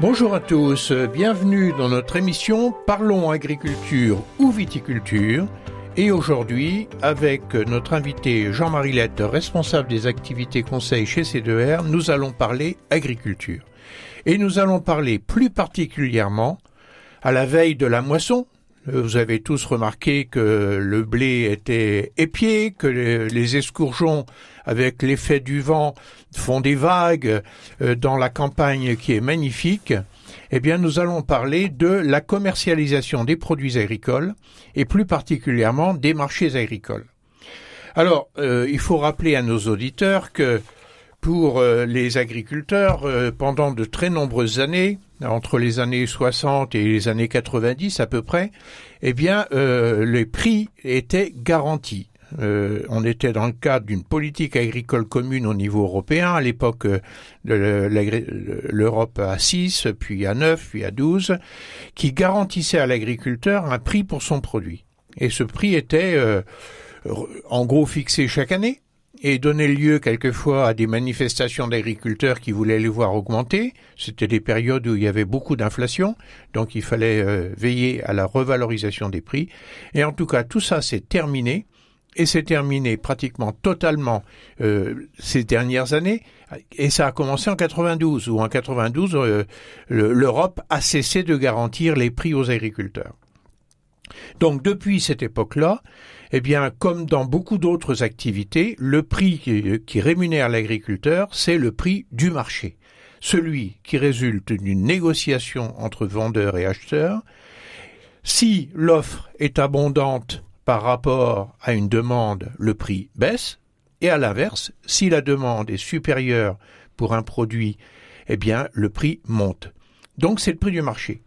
Bonjour à tous, bienvenue dans notre émission Parlons agriculture ou viticulture. Et aujourd'hui, avec notre invité Jean-Marie Lette, responsable des activités conseil chez C2R, nous allons parler agriculture. Et nous allons parler plus particulièrement à la veille de la moisson. Vous avez tous remarqué que le blé était épié, que les escourgeons, avec l'effet du vent, font des vagues euh, dans la campagne qui est magnifique. Eh bien, nous allons parler de la commercialisation des produits agricoles et plus particulièrement des marchés agricoles. Alors, euh, il faut rappeler à nos auditeurs que pour euh, les agriculteurs, euh, pendant de très nombreuses années, entre les années 60 et les années 90 à peu près, eh bien, euh, les prix étaient garantis. on était dans le cadre d'une politique agricole commune au niveau européen, à l'époque l'Europe à 6, puis à 9, puis à 12, qui garantissait à l'agriculteur un prix pour son produit. Et ce prix était en gros fixé chaque année, et donnait lieu quelquefois à des manifestations d'agriculteurs qui voulaient les voir augmenter. C'était des périodes où il y avait beaucoup d'inflation, donc il fallait euh, veiller à la revalorisation des prix. Et en tout cas, tout ça s'est terminé, et c'est terminé pratiquement totalement euh, ces dernières années, et ça a commencé en 92, où en 92, euh, l'Europe a cessé de garantir les prix aux agriculteurs. Donc depuis cette époque-là, eh bien, comme dans beaucoup d'autres activités, le prix qui, rémunère l'agriculteur, c'est le prix du marché, celui qui résulte d'une négociation entre vendeurs et acheteurs. Si l'offre est abondante par rapport à une demande, le prix baisse, et à l'inverse, si la demande est supérieure pour un produit, eh bien, le prix monte. Donc c'est le prix du marché.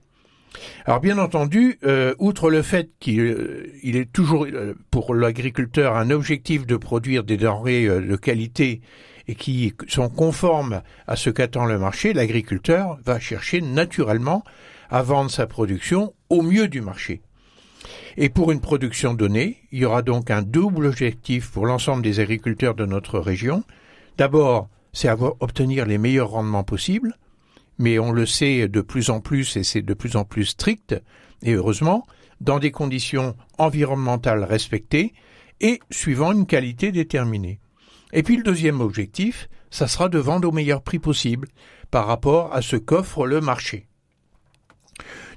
Alors bien entendu, euh, outre le fait qu'il euh, est toujours euh, pour l'agriculteur un objectif de produire des denrées de qualité et qui sont conformes à ce qu'attend le marché, l'agriculteur va chercher naturellement à vendre sa production au mieux du marché. Et pour une production donnée, il y aura donc un double objectif pour l'ensemble des agriculteurs de notre région. D'abord, c'est obtenir les meilleurs rendements possibles, mais on le sait de plus en plus et c'est de plus en plus strict, et heureusement, dans des conditions environnementales respectées et suivant une qualité déterminée. Et puis le deuxième objectif, ça sera de vendre au meilleur prix possible par rapport à ce qu'offre le marché.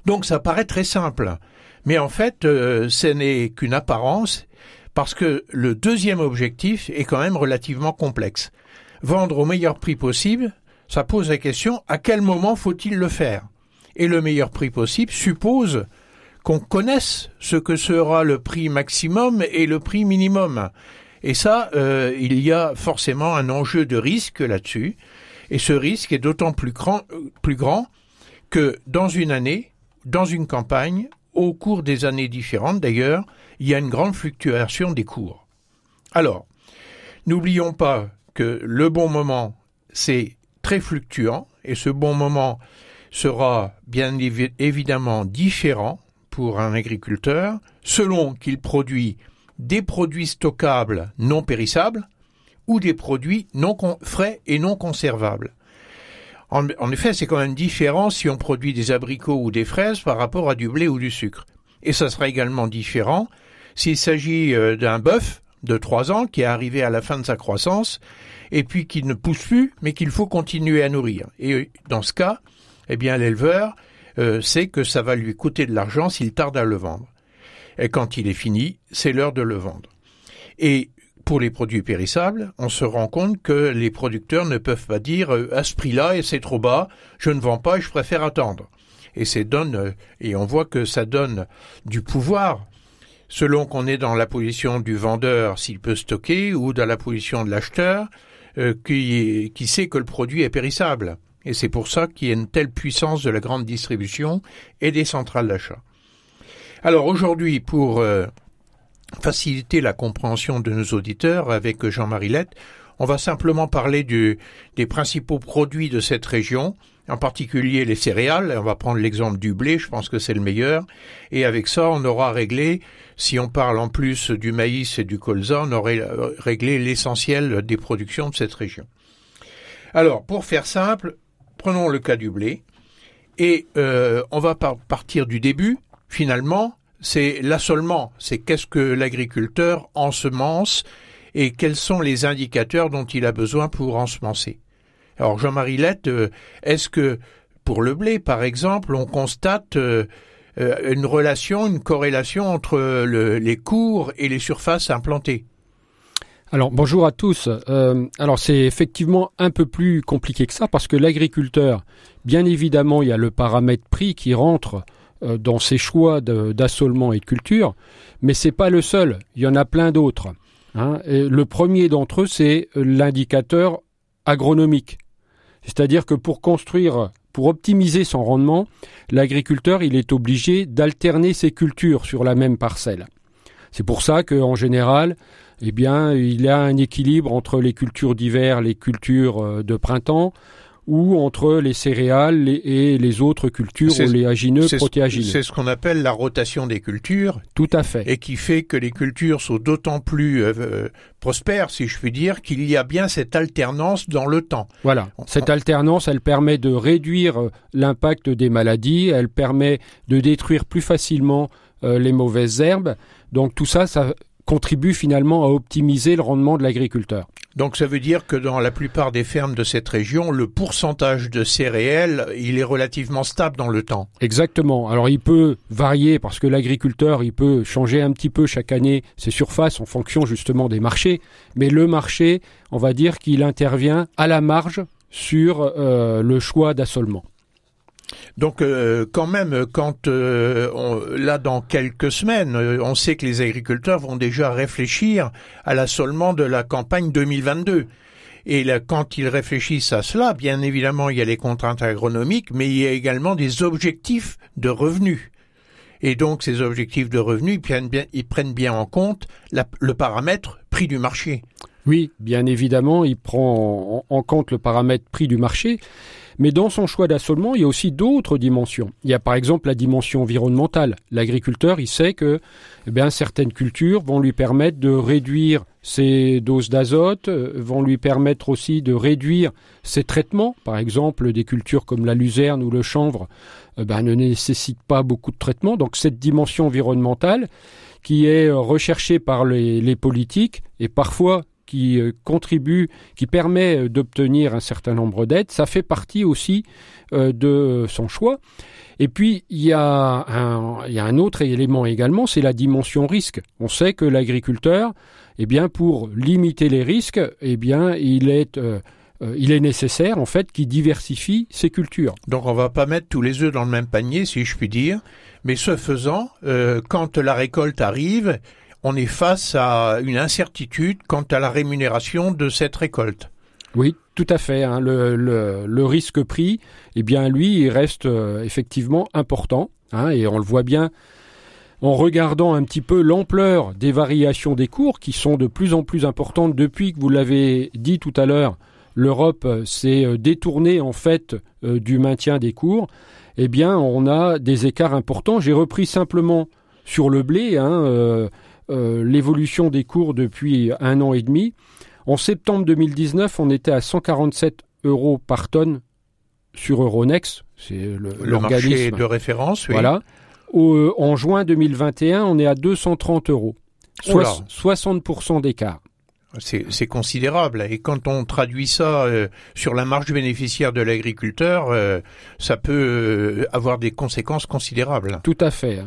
Donc ça paraît très simple, mais en fait euh, ce n'est qu'une apparence parce que le deuxième objectif est quand même relativement complexe. Vendre au meilleur prix possible, ça pose la question à quel moment faut-il le faire? Et le meilleur prix possible suppose qu'on connaisse ce que sera le prix maximum et le prix minimum. Et ça, euh, il y a forcément un enjeu de risque là-dessus. Et ce risque est d'autant plus grand, plus grand que dans une année, dans une campagne, au cours des années différentes d'ailleurs, il y a une grande fluctuation des cours. Alors, n'oublions pas que le bon moment, c'est très fluctuant et ce bon moment sera bien évidemment différent pour un agriculteur selon qu'il produit des produits stockables non périssables ou des produits frais et non conservables. En, en effet, c'est quand même différent si on produit des abricots ou des fraises par rapport à du blé ou du sucre. Et ça sera également différent s'il s'agit euh, d'un bœuf de trois ans qui est arrivé à la fin de sa croissance et puis qui ne pousse plus, mais qu'il faut continuer à nourrir. Et dans ce cas, eh bien, l'éleveur euh, sait que ça va lui coûter de l'argent s'il tarde à le vendre. Et quand il est fini, c'est l'heure de le vendre. Et pour les produits périssables, on se rend compte que les producteurs ne peuvent pas dire euh, à ce prix-là et c'est trop bas, je ne vends pas je préfère attendre. Et donne euh, et on voit que ça donne du pouvoir selon qu'on est dans la position du vendeur s'il peut stocker ou dans la position de l'acheteur euh, qui, sait que le produit est périssable. Et c'est pour ça qu'il y a une telle puissance de la grande distribution et des centrales d'achat. Alors aujourd'hui, pour euh, faciliter la compréhension de nos auditeurs avec Jean-Marie Lette, on va simplement parler des principaux produits de cette région en particulier les céréales. On va prendre l'exemple du blé, je pense que c'est le meilleur. Et avec ça, on aura réglé, si on parle en plus du maïs et du colza, on aurait réglé l'essentiel des productions de cette région. Alors, pour faire simple, prenons le cas du blé. Et euh, on va partir du début. Finalement, c'est l'assolement. C'est qu'est-ce que l'agriculteur ensemence et quels sont les indicateurs dont il a besoin pour ensemencer. Alors Jean-Marie Lette, euh, est-ce que pour le blé, par exemple, on constate euh, euh, une relation, une corrélation entre les cours et les surfaces implantées? Alors bonjour à tous. alors c'est effectivement un peu plus compliqué que ça parce que l'agriculteur, bien évidemment, il y a le paramètre prix qui rentre dans ses choix d'assolement et de culture, mais c'est pas le seul. Il y en a plein d'autres. Hein. le premier d'entre eux, c'est l'indicateur agronomique. C'est-à-dire que pour construire, pour optimiser son rendement, l'agriculteur il est obligé d'alterner ses cultures sur la même parcelle. C'est pour ça qu'en général, eh bien, il y a un équilibre entre les cultures d'hiver, les cultures euh, de printemps, ou entre les céréales et les autres cultures oléagineux, protéagineux. C'est ce qu'on appelle la rotation des cultures. Tout à fait. Et qui fait que les cultures sont d'autant plus euh, euh, prospères, si je puis dire, qu'il y a bien cette alternance dans le temps. Voilà. Cette alternance, elle permet de réduire euh, l'impact des maladies, elle permet de détruire plus facilement les mauvaises herbes. Donc tout ça, ça contribue finalement à optimiser le rendement de l'agriculteur. Donc ça veut dire que dans la plupart des fermes de cette région, le pourcentage de céréales, il est relativement stable dans le temps. Exactement. Alors il peut varier parce que l'agriculteur, il peut changer un petit peu chaque année ses surfaces en fonction justement des marchés, mais le marché, on va dire qu'il intervient à la marge sur euh, le choix d'assolement. Donc euh, quand même, quand euh, là dans quelques semaines, euh, on sait que les agriculteurs vont déjà réfléchir à l'assolement de la campagne 2022. Et quand ils réfléchissent à cela, bien évidemment, il y a les contraintes agronomiques, mais il y a également des objectifs de revenus. Et donc ces objectifs de revenus, ils prennent bien, ils prennent bien en compte le paramètre prix du marché. Oui, bien évidemment, il prend en compte le paramètre prix du marché. Mais dans son choix d'assolement, il y a aussi d'autres dimensions. Il y a par exemple la dimension environnementale. L'agriculteur, il sait que eh certaines cultures vont lui permettre de réduire ses doses d'azote, euh, vont lui permettre aussi de réduire ses traitements. Par exemple, des cultures comme la luzerne ou le chanvre eh ben, ne nécessitent pas beaucoup de traitements. Donc cette dimension environnementale qui est recherchée par les, les politiques et parfois qui euh, contribue, qui permet euh, d'obtenir un certain nombre d'aides, ça fait partie aussi euh, de son choix. Et puis, il y, a un, autre élément également, c'est la dimension risque. On sait que l'agriculteur, eh bien, pour limiter les risques, eh bien, il est, il est nécessaire, en fait, qu'il diversifie ses cultures. Donc, on va pas mettre tous les œufs dans le même panier, si je puis dire. Mais ce faisant, quand la récolte arrive, on est face à une incertitude quant à la rémunération de cette récolte. Oui, tout à fait. Hein. Le, risque pris, eh bien, lui, reste euh, effectivement important. Hein, et on le voit bien en regardant un petit peu l'ampleur des variations des cours qui sont de plus en plus importantes depuis que vous l'avez dit tout à l'heure. L'Europe s'est euh, détournée en fait euh, du maintien des cours. Eh bien, on a des écarts importants. J'ai repris simplement sur le blé. Hein, euh, l'évolution des cours depuis un an et demi. En septembre 2019, on était à 147 euros par tonne sur Euronext, c'est l'organisme de référence. Voilà. Euh, en juin 2021, on est à 230 euros, 60% d'écart. C'est considérable. Et quand on traduit ça euh, sur la marge bénéficiaire de l'agriculteur, ça peut avoir des conséquences considérables. Tout à fait.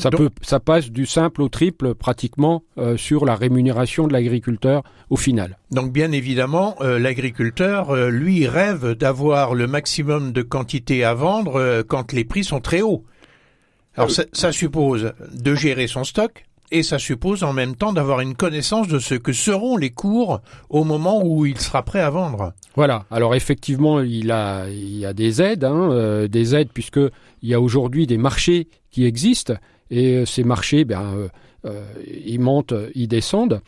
Ça, peut, ça passe du simple au triple pratiquement euh, sur la rémunération de l'agriculteur au final. Donc bien évidemment, euh, l'agriculteur, euh, lui, rêve d'avoir le maximum de quantité à vendre quand les prix sont très hauts. Alors ça, ça, suppose de gérer son stoc et ça suppose en même temps d'avoir une connaissance de ce que seront les cours au moment où il sera prêt à vendre. Voilà. Alors effectivement, il a, il y a des aides, hein, des aides puisque il y a aujourd'hui des marchés qui existent et euh, ces marchés, ben, euh, euh, ils montent, ils descendent.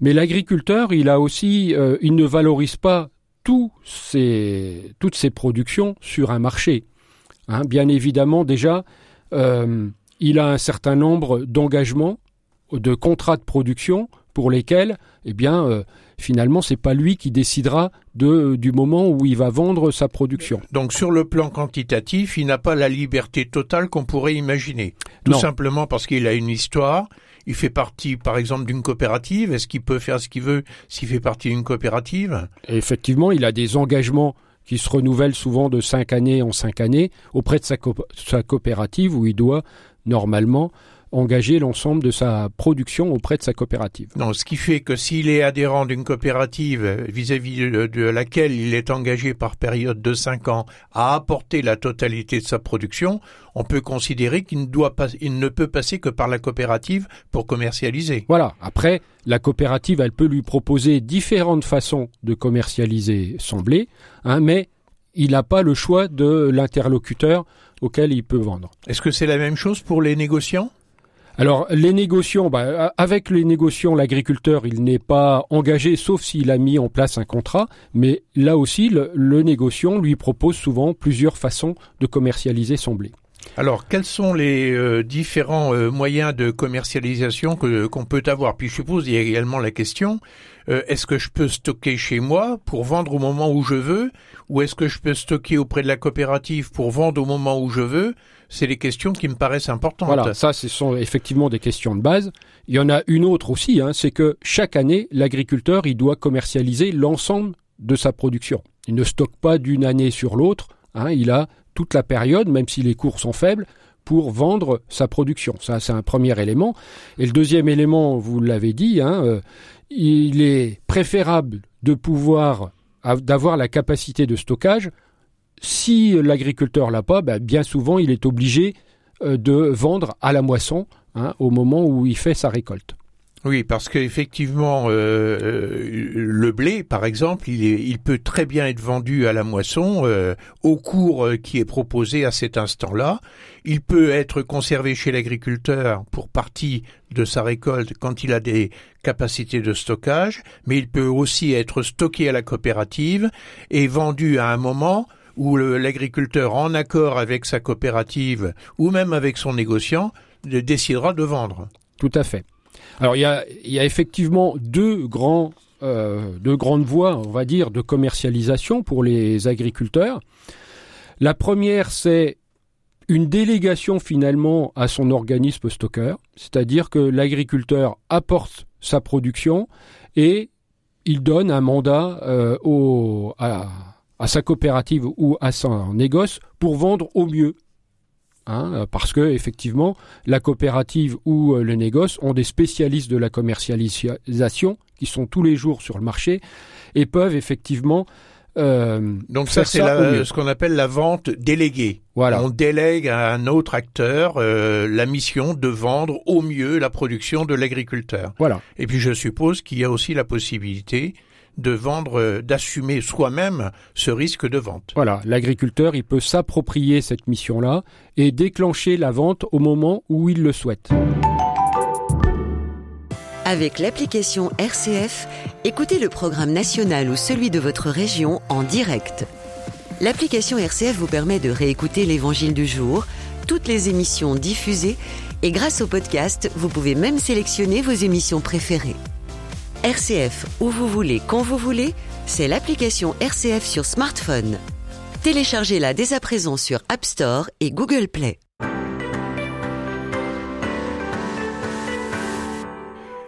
Mais l'agriculteur, il a aussi, il ne valorise pas toutes ces productions sur un marché. Hein, bien évidemment, déjà, il a un certain nombre d'engagements, de contrats de production pour lesquels, eh bien, finalement, c'est pas lui qui décidera de, du moment où il va vendre sa production. Donc, sur le plan quantitatif, il n'a pas la liberté totale qu'on pourrait imaginer. Tout simplement parce qu'il a une histoire. Il fait partie, par exemple, d'une coopérative. Est-ce qu'il peut faire ce qu'il veut s'il fait partie d'une coopérative? Effectivement, il a des engagements qui se renouvellent souvent de cinq années en cinq années auprès de sa, sa coopérative où il doit normalement engager l'ensemble de sa production auprès de sa coopérative. Non, ce qui fait que s'il est adhérent d'une coopérative vis-à-vis de, laquelle il est engagé par période de cinq ans à apporter la totalité de sa production, on peut considérer qu'il ne doit pas, il ne peut passer que par la coopérative pour commercialiser. Voilà. Après, la coopérative, elle peut lui proposer différentes façons de commercialiser son blé, hein, mais il n'a pas le choix de l'interlocuteur auquel il peut vendre. Est-ce que c'est la même chose pour les négociants? Alors les négociants, bah, avec les négociants, l'agriculteur, il n'est pas engagé sauf s'il a mis en place un contrat, mais là aussi, le, négociant lui propose souvent plusieurs façons de commercialiser son blé. Alors, quels sont les euh, différents euh, moyens de commercialisation que qu'on peut avoir? Puis je suppose il y a également la question euh, est-ce que je peux stocker chez moi pour vendre au moment où je veux, ou est-ce que je peux stocker auprès de la coopérative pour vendre au moment où je veux? C'est les questions qui me paraissent importantes. Voilà, ça, ce sont effectivement des questions de base. Il y en a une autre aussi, hein, c'est que chaque année, l'agriculteur, il doit commercialiser l'ensemble de sa production. Il ne stocke pas d'une année sur l'autre. Hein, il a toute la période, même si les cours sont faibles, pour vendre sa production. Ça, c'est un premier élément. Et le deuxième élément, vous l'avez dit, hein, euh, il est préférable de pouvoir d'avoir la capacité de stockage si l'agriculteur l'a pas, ben, bien souvent il est obligé euh, de vendre à la moisson hein, au moment où il fait sa récolte. Oui, parce qu'effectivement, euh, euh, le blé, par exemple, il, peut très bien être vendu à la moisson au cours qui est proposé à cet instant-là. Il peut être conservé chez l'agriculteur pour partie de sa récolte quand il a des capacités de stockage, mais il peut aussi être stocké à la coopérative et vendu à un moment où l'agriculteur, en accord avec sa coopérative ou même avec son négociant, décidera de vendre. Tout à fait. Alors il y a, effectivement euh, deux grandes voies, on va dire, de commercialisation pour les agriculteurs. La première, c'est une délégation finalement à son organisme stockeur, c'est-à-dire que l'agriculteur apporte sa production et il donne un mandat euh, au, à, à sa coopérative ou à son négoce pour vendre au mieux. Hein, parce que effectivement, la coopérative ou euh, le négoce ont des spécialistes de la commercialisation qui sont tous les jours sur le marché et peuvent effectivement euh, Donc ça, c'est ce qu'on appelle la vente déléguée. Voilà. On délègue à un autre acteur euh, la mission de vendre au mieux la production de l'agriculteur. Voilà. Et puis je suppose qu'il y a aussi la possibilité de vendre, euh, d'assumer soi-même ce risque de vente. Voilà, l'agriculteur, il peut s'approprier cette mission-là et déclencher la vente au moment où il le souhaite. Avec l'application RCF, écoutez le programme national ou celui de votre région en direct. L'application RCF vous permet de réécouter l'évangile du jour, toutes les émissions diffusées et grâce au podcast, vous pouvez même sélectionner vos émissions préférées. RCF où vous voulez, quand vous voulez, c'est l'application RCF sur smartphone. Téléchargez-la dès à présent sur App Store et Google Play.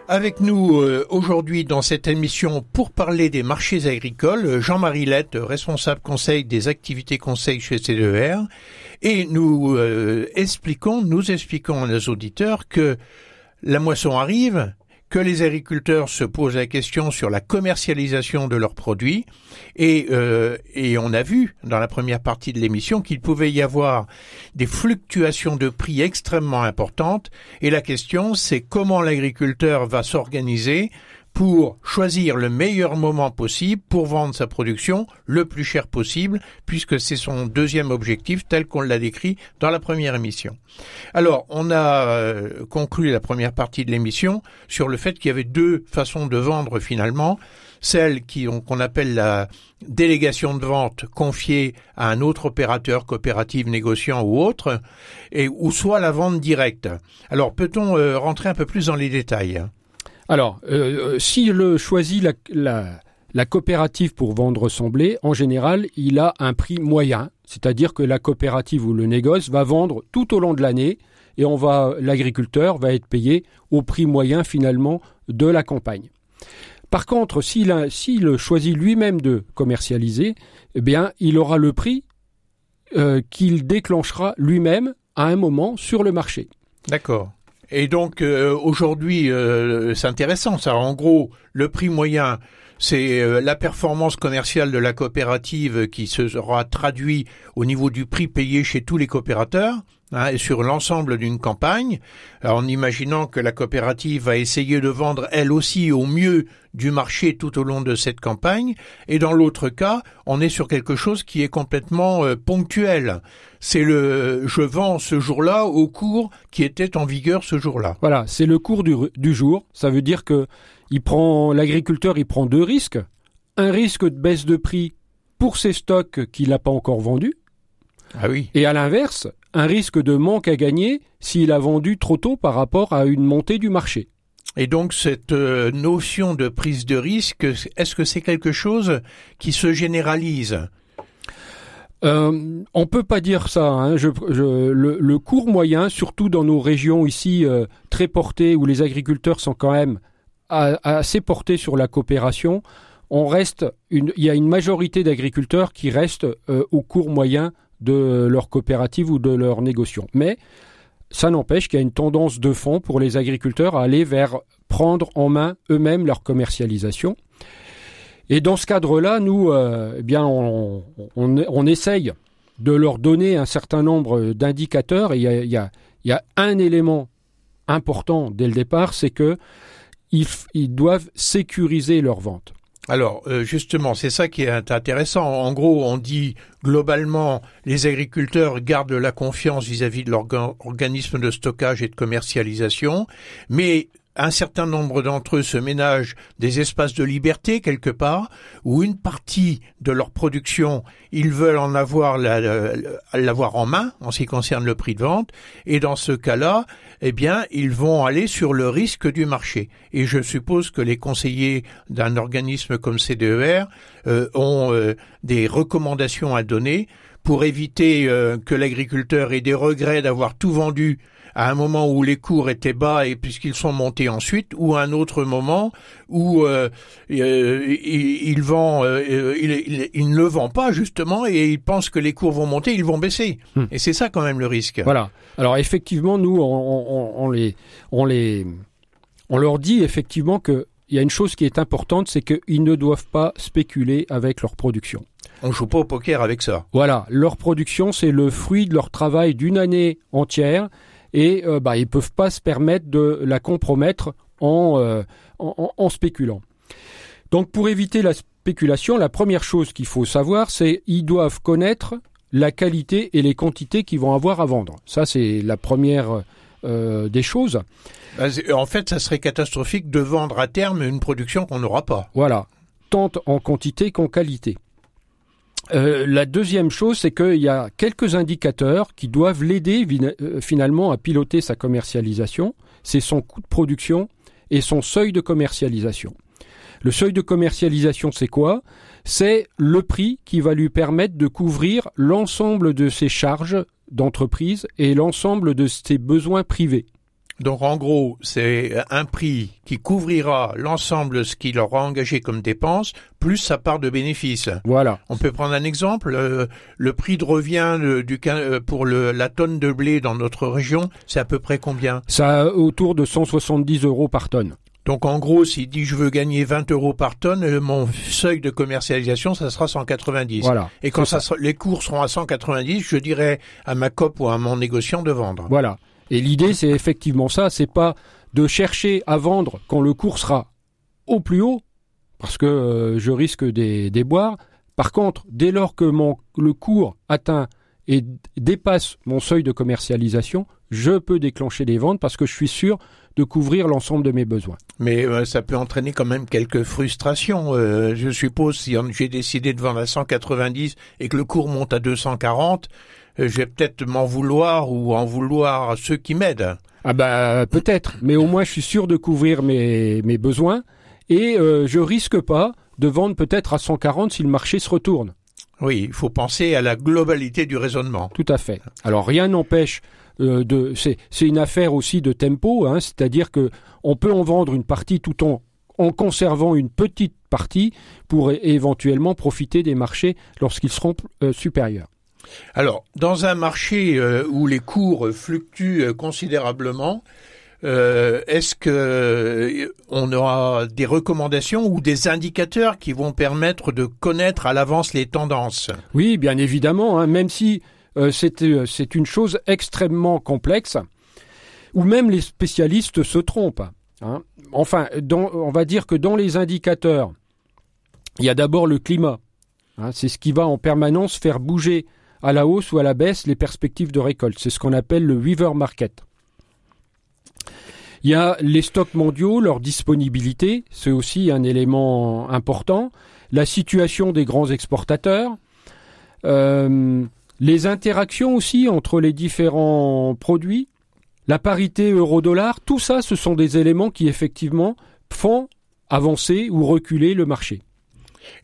Avec nous euh, aujourd'hui dans cette émission pour parler des marchés agricoles, Jean-Marie Lette, responsable conseil des activités conseil chez CDR, e et nous euh, expliquons, nous expliquons à nos auditeurs que la moisson arrive, que les agriculteurs se posent la question sur la commercialisation de leurs produits. Et, euh, et on a vu dans la première partie de l'émission qu'il pouvait y avoir des fluctuations de prix extrêmement importantes. Et la question c'est comment l'agriculteur va s'organiser pour choisir le meilleur moment possible pour vendre sa production le plus cher possible, puisque c'est son deuxième objectif tel qu'on l'a décrit dans la première émission. Alors, on a euh, conclu la première partie de l'émission sur le fait qu'il y avait deux façons de vendre finalement celle qui qu'on appelle la délégation de vente confiée à un autre opérateur coopérative négociant ou autre, et ou soit la vente directe. Alors peut-on euh, rentrer un peu plus dans les détails? Alors, euh, euh s'il choisit la, la, la, coopérative pour vendre son blé, en général, il a un prix moyen, c'est-à-dire que la coopérative ou le négoce va vendre tout au long de l'année et on va l'agriculteur va être payé au prix moyen finalement de la campagne. Par contre, s'il choisit lui-même de commercialiser, eh bien, il aura le prix euh, qu'il déclenchera lui-même à un moment sur le marché. D'accord. Et donc euh, aujourd'hui, euh, c'est intéressant ça. En gros, le prix moyen, c'est la performance commerciale de la coopérative qui sera traduit au niveau du prix payé chez tous les coopérateurs hein, sur l'ensemble d'une campagne, en imaginant que la coopérative va essayer de vendre elle aussi au mieux du marché tout au long de cette campagne, et dans l'autre cas, on est sur quelque chose qui est complètement euh, ponctuel. C'est le je vends ce jour-là au cours qui était en vigueur ce jour-là. Voilà, c'est le cours du, du jour. Ça veut dire que il prend l'agriculteur, il prend deux risques. Un risque de baisse de prix pour ses stocks qu'il n'a pas encore vendus. Ah oui. Et à l'inverse, un risque de manque à gagner s'il a vendu trop tôt par rapport à une montée du marché. Et donc cette euh, notion de prise de risque, est-ce que c'est quelque chose qui se généralise? Euh, on peut pas dire ça. Hein. Je, le, cours moyen, surtout dans nos régions ici euh, très portées, où les agriculteurs sont quand même assez portés sur la coopération, on reste. Une, il y a une majorité d'agriculteurs qui restent euh, au cours moyen de leur coopérative ou de leur négociation. Mais ça n'empêche qu'il y a une tendance de fond pour les agriculteurs à aller vers prendre en main eux-mêmes leur commercialisation. Et dans ce cadre-là, nous, euh, eh on, essaye de leur donner un certain nombre d'indicateurs. Et il y a, un élément important dès le départ, c'est que ils, ils doivent sécuriser leur vente. Alors euh, justement, c'est ça qui est intéressant. En gros, on dit globalement, les agriculteurs gardent la confiance vis-à-vis de l'organisme de stockage et de commercialisation, mais un certain nombre d'entre eux se ménagent des espaces de liberté quelque part, où une partie de leur production, ils veulent en avoir l'avoir en main en ce qui concerne le prix de vente, et dans ce cas-là, eh bien, ils vont aller sur le risque du marché. Et je suppose que les conseillers d'un organisme comme CDER euh, ont euh, des recommandations à donner pour éviter euh, que l'agriculteur ait des regrets d'avoir tout vendu à un moment où les cours étaient bas et puisqu'ils sont montés ensuite, ou à un autre moment où euh, euh il, vend, euh, il, il, ne le vend pas justement et il pense que les cours vont monter, ils vont baisser. Hmm. Et c'est ça quand même le risque. Voilà. Alors effectivement, nous, on, on, on les, on les, on leur dit effectivement que il y a une chose qui est importante, c'est qu'ils ne doivent pas spéculer avec leur production. On joue pas au poker avec ça. Voilà, leur production, c'est le fruit de leur travail d'une année entière et euh, bah, ils peuvent pas se permettre de la compromettre en, euh, en, spéculant. Donc pour éviter la spéculation, la première chose qu'il faut savoir, c'est ils doivent connaître la qualité et les quantités qu'ils vont avoir à vendre. Ça, c'est la première euh, des choses. Bah, en fait, ça serait catastrophique de vendre à terme une production qu'on n'aura pas. Voilà, tant en quantité qu'en qualité. Euh, la deuxième chose, c'est qu'il y a quelques indicateurs qui doivent l'aider euh, finalement à piloter sa commercialisation. C'est son coût de production et son seuil de commercialisation. Le seuil de commercialisation, c'est quoi? C'est le prix qui va lui permettre de couvrir l'ensemble de ses charges d'entreprise et l'ensemble de ses besoins privés. Donc en gros, c'est un prix qui couvrira l'ensemble de ce qu'il aura engagé comme dépense, plus sa part de bénéfice. Voilà. On peut prendre un exemple. Euh, le prix de revient du, euh, pour le, la tonne de blé dans notre région, c'est à peu près combien? Ça autour de 170 euros par tonne. Donc en gros, s'il dit je veux gagner 20 euros par tonne, euh, mon seuil de commercialisation, ça sera 190. Voilà. Et quand ça. les cours seront à 190, je dirais à ma COP ou à mon négociant de vendre. Voilà. Et l'idée, c'est effectivement ça, c'est pas de chercher à vendre quand le cours sera au plus haut, parce que je risque des, des boires. Par contre, dès lors que mon, le cours atteint et dépasse mon seuil de commercialisation, je peux déclencher des ventes parce que je suis sûr de couvrir l'ensemble de mes besoins. Mais euh, ça peut entraîner quand même quelques frustrations. Euh, je suppose si j'ai décidé de vendre à 190 et que le cours monte à 240, euh, je vais peut-être m'en vouloir ou en vouloir à ceux qui m'aident. Ah bah peut-être, mais au moins je suis sûr de couvrir mes, mes besoins et je risque pas de vendre peut-être à 140 si le marché se retourne. Oui, il faut penser à la globalité du raisonnement. Tout à fait. Alors rien n'empêche euh, de. C'est une affaire aussi de tempo, hein, c'est-à-dire que on peut en vendre une partie tout en en conservant une petite partie pour éventuellement profiter des marchés lorsqu'ils seront euh, supérieurs. Alors, dans un marché euh, où les cours fluctuent considérablement, euh, est-ce que euh, on aura des recommandations ou des indicateurs qui vont permettre de connaître à l'avance les tendances? Oui, bien évidemment, hein, même si euh, c'est une chose extrêmement complexe, où même les spécialistes se trompent. Hein. Enfin, on va dire que dans les indicateurs, il y a d'abord le climat. Hein, c'est ce qui va en permanence faire bouger à la hausse ou à la baisse les perspectives de récolte. C'est ce qu'on appelle le weaver market. Il y a les stocks mondiaux, leur disponibilité, c'est aussi un élément important. La situation des grands exportateurs. Euh, les interactions aussi entre les différents produits. La parité euro-dollar, tout ça, ce sont des éléments qui effectivement font avancer ou reculer le marché.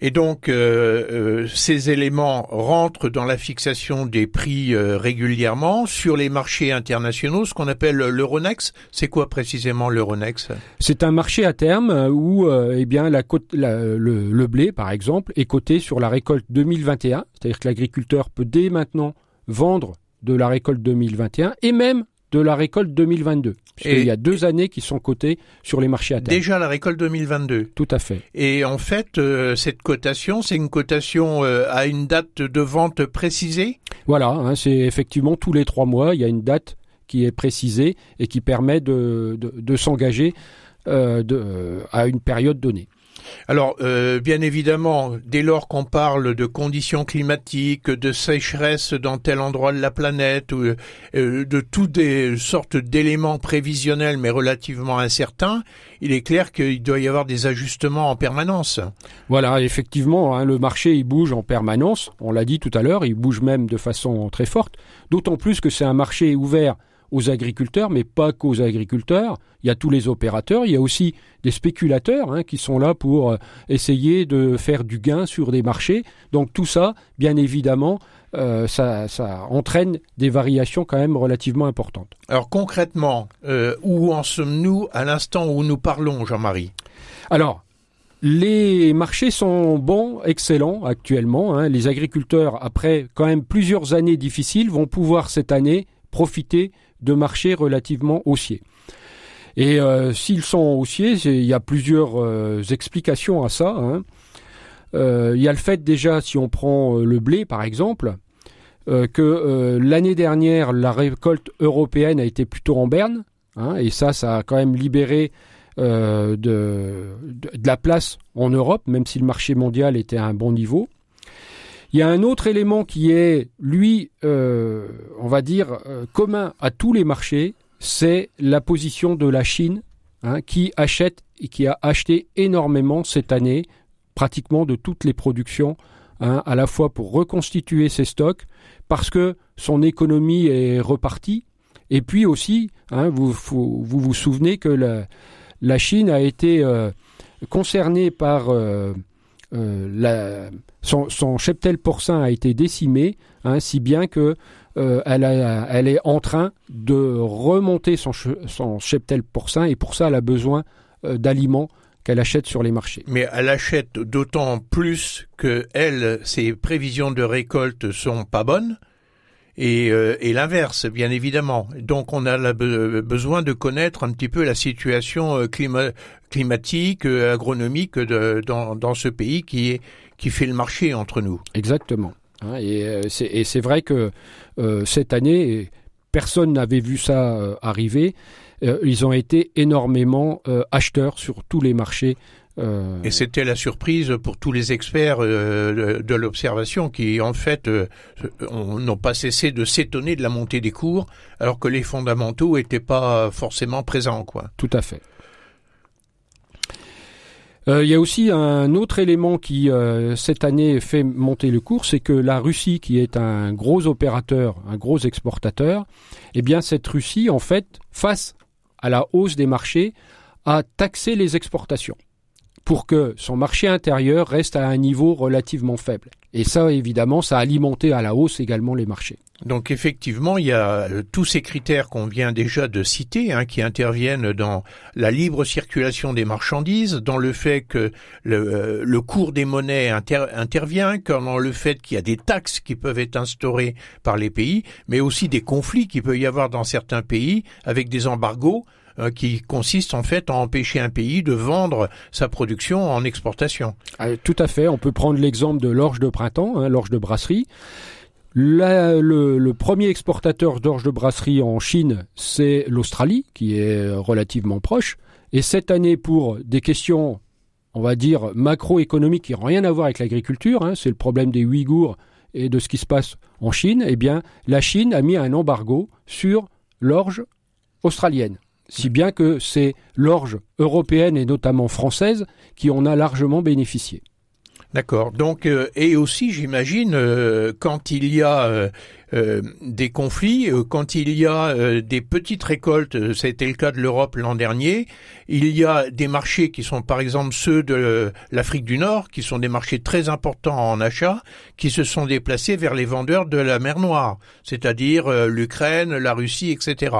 Et donc, euh, euh, ces éléments rentrent dans la fixation des prix euh, régulièrement sur les marchés internationaux, ce qu'on appelle l'Euronext. C'est quoi précisément l'Euronext? C'est un marché à terme où, eh bien, le, blé, par exemple, est coté sur la récolte 2021, c'est-à-dire que l'agriculteur peut dès maintenant vendre de la récolte 2021 et même de la récolte 2022. Et il y a deux années qui sont cotées sur les marchés à terme. Déjà la récolte 2022. Tout à fait. Et en fait, euh, cette cotation, c'est une cotation euh, à une date de vente précisée? Voilà, hein, c'est effectivement tous les trois mois, il y a une date qui est précisée et qui permet de, de, de s'engager euh, à une période donnée. Alors, euh, bien évidemment, dès lors qu'on parle de conditions climatiques, de sécheresse dans tel endroit de la planète, ou, euh, de toutes des sortes d'éléments prévisionnels mais relativement incertains, il est clair qu'il doit y avoir des ajustements en permanence. Voilà, effectivement, hein, le marché il bouge en permanence. On l'a dit tout à l'heure, il bouge même de façon très forte. D'autant plus que c'est un marché ouvert aux agriculteurs, mais pas qu'aux agriculteurs. Il y a tous les opérateurs, il y a aussi des spéculateurs hein, qui sont là pour euh, essayer de faire du gain sur des marchés. Donc tout ça, bien évidemment, euh, ça, ça, entraîne des variations quand même relativement importantes. Alors concrètement, euh, où en sommes-nous à l'instant où nous parlons, Jean-Marie? Alors, les marchés sont bons, excellents actuellement. Hein. Les agriculteurs, après quand même plusieurs années difficiles, vont pouvoir cette année profiter de marchés relativement haussiers. Et euh, s'ils sont haussiers, il y a plusieurs euh, explications à ça. Hein. Euh, il y a le fait déjà, si on prend le blé par exemple, que l'année dernière, la récolte européenne a été plutôt en berne, hein, et ça, ça a quand même libéré de, de, la place en Europe, même si le marché mondial était à un bon niveau. Il y a un autre élément qui est, lui, euh, on va dire, euh, commun à tous les marchés, c'est la position de la Chine, hein, qui achète et qui a acheté énormément cette année, pratiquement de toutes les productions, hein, à la fois pour reconstituer ses stocks, parce que son économie est repartie, et puis aussi, hein, vous, vous, vous souvenez que la, la Chine a été euh, concernée par euh, son, cheptel porcin a été décimé, hein, si bien que euh, elle, est en train de remonter son, son, cheptel porcin et pour ça elle a besoin euh, d'aliments qu'elle achète sur les marchés. Mais elle achète d'autant plus que elle, ses prévisions de récolte sont pas bonnes et, euh, et l'inverse, bien évidemment. Donc on a besoin de connaître un petit peu la situation euh, climatique, euh, agronomique dans, ce pays qui, fait le marché entre nous. Exactement. Et c'est vrai que cette année, personne n'avait vu ça arriver. ils ont été énormément acheteurs sur tous les marchés Euh, Et c'était la surprise pour tous les experts euh, de, l'observation qui, en fait, euh, n'ont pas cessé de s'étonner de la montée des cours, alors que les fondamentaux n'étaient pas forcément présents, quoi. Tout à fait. Il y a aussi un autre élément qui cette année fait monter le cours, c'est que la Russie, qui est un gros opérateur, un gros exportateur, eh bien cette Russie, en fait, face à la hausse des marchés, a taxé les exportations pour que son marché intérieur reste à un niveau relativement faible. Et ça, évidemment, ça a alimenté à la hausse également les marchés. Donc effectivement, il y a euh, tous ces critères qu'on vient déjà de citer, hein, qui interviennent dans la libre circulation des marchandises, dans le fait que le, euh, cours des monnaies intervient, dans le fait qu'il y a des taxes qui peuvent être instaurées par les pays, mais aussi des conflits qui peut y avoir dans certains pays avec des embargos euh, qui consiste en fait à empêcher un pays de vendre sa production en exportation. Ah, tout à fait. On peut prendre l'exemple de l'orge de printemps, hein, l'orge de brasserie. le, premier exportateur d'orge de brasserie en Chine, c'est l'Australie, qui est relativement proche. Et cette année, pour des questions, on va dire, macroéconomiques qui n'ont rien à voir avec l'agriculture, hein, c'est le problème des Ouïghours et de ce qui se passe en Chine, eh bien, la Chine a mis un embargo sur l'orge australienne si bien que c'est l'orge européenne et notamment française qui en a largement bénéficié. D'accord. Donc euh, et aussi j'imagine euh, quand il y a euh, des conflits, euh, quand il y a euh, des petites récoltes, c'était le cas de l'Europe l'an dernier, il y a des marchés qui sont par exemple ceux de l'Afrique du Nord, qui sont des marchés très importants en achat, qui se sont déplacés vers les vendeurs de la mer Noire, c'est-à-dire l'Ukraine, la Russie, etc.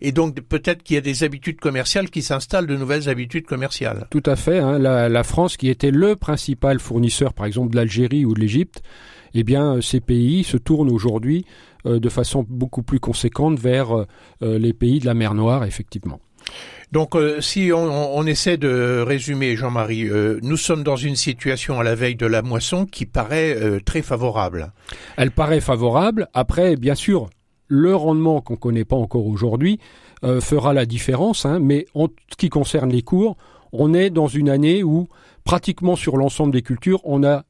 Et donc peut-être qu'il y a des habitudes commerciales qui s'installent, de nouvelles habitudes commerciales. Tout à fait. Hein. La, la France, qui était le principal fournisseur, par exemple, de l'Algérie ou de l'Égypte, eh bien, euh, ces pays se tournent aujourd'hui euh, de façon beaucoup plus conséquente vers euh, les pays de la mer Noire, effectivement. Donc, si on, essaie de résumer, Jean-Marie, nous sommes dans une situation à la veille de la moisson qui paraît très favorable. Elle paraît favorable. Après, bien sûr, le rendement qu'on ne connaît pas encore aujourd'hui fera la différence. Hein, mais en ce qui concerne les cours, on est dans une année où pratiquement sur l'ensemble des cultures, on a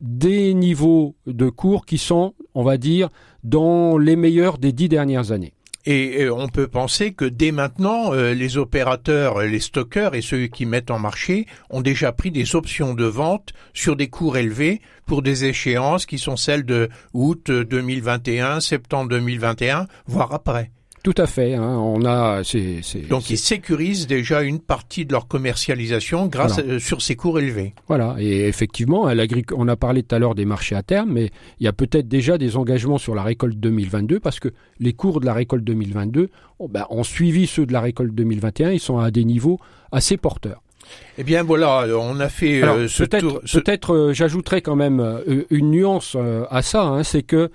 des niveaux de cours qui sont, on va dire, dans les meilleurs des dix dernières années. Et on peut penser que dès maintenant, euh, les opérateurs, les stockeurs et ceux qui mettent en marché ont déjà pris des options de vente sur des cours élevés pour des échéances qui sont celles de août 2021, septembre 2021, voire après. Tout à fait. Hein. On a. Donc ils sécurisent déjà une partie de leur commercialisation grâce euh, sur ces cours élevés. Voilà. Et effectivement, on a parlé tout à l'heure des marchés à terme, mais il y a peut-être déjà des engagements sur la récolte 2022 parce que les cours de la récolte 2022 ben, ont suivi ceux de la récolte 2021. Ils sont à des niveaux assez porteurs. Eh bien voilà, on a fait euh, ce peut-être, Peut-être, euh, j'ajouterais quand même une nuance à ça, hein, c'est que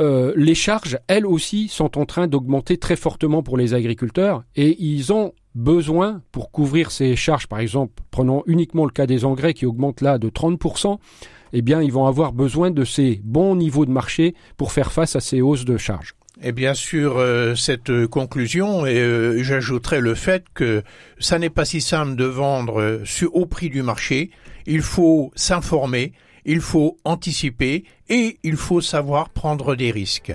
euh, les charges, elles aussi, sont en train d'augmenter très fortement pour les agriculteurs et ils ont besoin, pour couvrir ces charges, par exemple, prenons uniquement le cas des engrais qui augmentent là de 30%, eh bien, ils vont avoir besoin de ces bons niveaux de marché pour faire face à ces hausses de charges. Et bien sûr, euh, cette conclusion, et euh, j'ajouterai le fait que ça n'est pas si simple de vendre au prix du marché. Il faut s'informer, il faut anticiper et il faut savoir prendre des risques.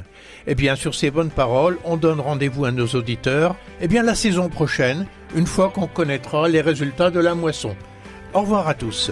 Eh bien, sur ces bonnes paroles, on donne rendez-vous à nos auditeurs, eh bien, la saison prochaine, une fois qu'on connaîtra les résultats de la moisson. Au revoir à tous.